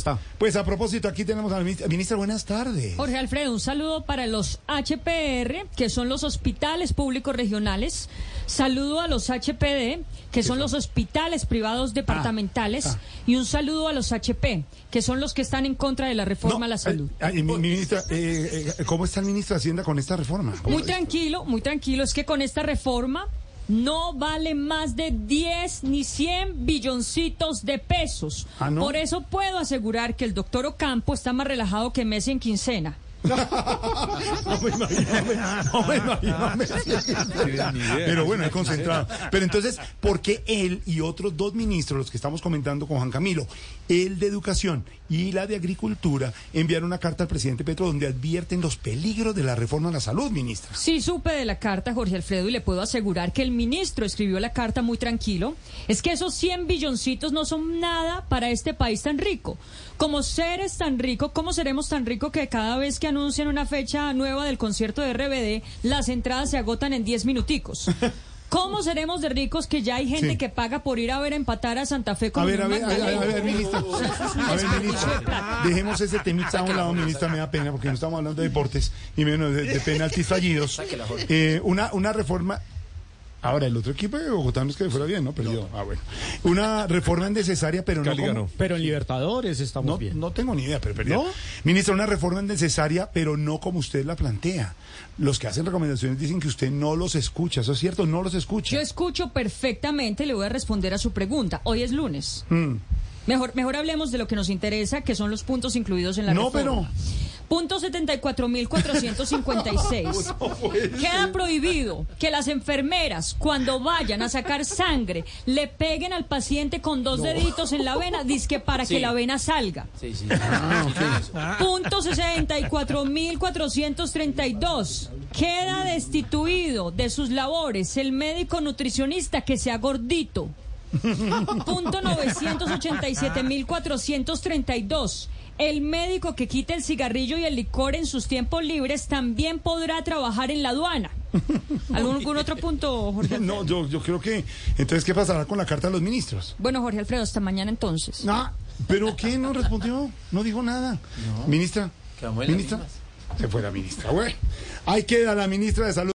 está. Pues a propósito, aquí tenemos a la ministra. Ministra, buenas tardes. Jorge Alfredo, un saludo para los HPR, que son los hospitales públicos regionales. Saludo a los HPD, que son los hospitales privados departamentales. ah. Y un saludo a los HP, que son los que están en contra de la reforma a la salud. eh, ministra, eh, eh, ¿cómo está el ministro de Hacienda con esta reforma? ¿Cómo Muy tranquilo, muy tranquilo. Es que con esta reforma no vale más de 10 ni 100 billoncitos de pesos. Ah, ¿no? Por eso puedo asegurar que el doctor Ocampo está más relajado que Messi en quincena. No me imagino, no me imagino. Pero bueno, es concentrado. Pero entonces, ¿por qué él y otros dos ministros, los que estamos comentando con Juan Camilo, el de Educación y la de Agricultura, enviaron una carta al presidente Petro donde advierten los peligros de la reforma a la salud, ministra? Sí supe de la carta, Jorge Alfredo, y le puedo asegurar que el ministro escribió la carta muy tranquilo. Es que esos 100 billoncitos no son nada para este país tan rico. Como seres tan ricos, ¿cómo seremos tan ricos que cada vez que anuncian una fecha nueva del concierto de RBD, las entradas se agotan en 10 minuticos? ¿Cómo seremos de ricos que ya hay gente Sí. que paga por ir a ver empatar a Santa Fe con A ver, a un ver, a ver, a ver, a ver, Magdalena? ministra. A ver, ministra. Dejemos ese temita a un lado, ministra, me da pena, porque no estamos hablando de deportes y menos de, de penaltis fallidos. Eh, una, una reforma. Ahora, el otro equipo de Bogotá no es que fuera bien, ¿no? Perdió. Ah, bueno. Una reforma necesaria, pero no. Como-. Pero en Libertadores estamos no, bien. no tengo ni idea, pero perdió. ¿No? Ministra, una reforma necesaria, pero no como usted la plantea. Los que hacen recomendaciones dicen que usted no los escucha. ¿Eso es cierto? No los escucha. Yo escucho perfectamente le voy a responder a su pregunta. Hoy es lunes. Mm. Mejor, mejor hablemos de lo que nos interesa, que son los puntos incluidos en la No, reforma. Punto 74.456. Queda prohibido que las enfermeras, cuando vayan a sacar sangre, le peguen al paciente con dos deditos en la vena, disque para que la vena salga. Sí, sí. Punto 64.432. Queda destituido de sus labores el médico nutricionista que sea gordito. Punto 987.432. El médico que quite el cigarrillo y el licor en sus tiempos libres también podrá trabajar en la aduana. ¿Algún, algún otro punto, Jorge? Alfredo? No, yo, yo creo que. Entonces, ¿qué pasará con la carta de los ministros? Bueno, Jorge Alfredo, hasta mañana entonces. No, ¿pero qué? No respondió, no dijo nada. Ministra, las ministra, mismas. se fue la ministra. Bueno, ahí queda la ministra de Salud.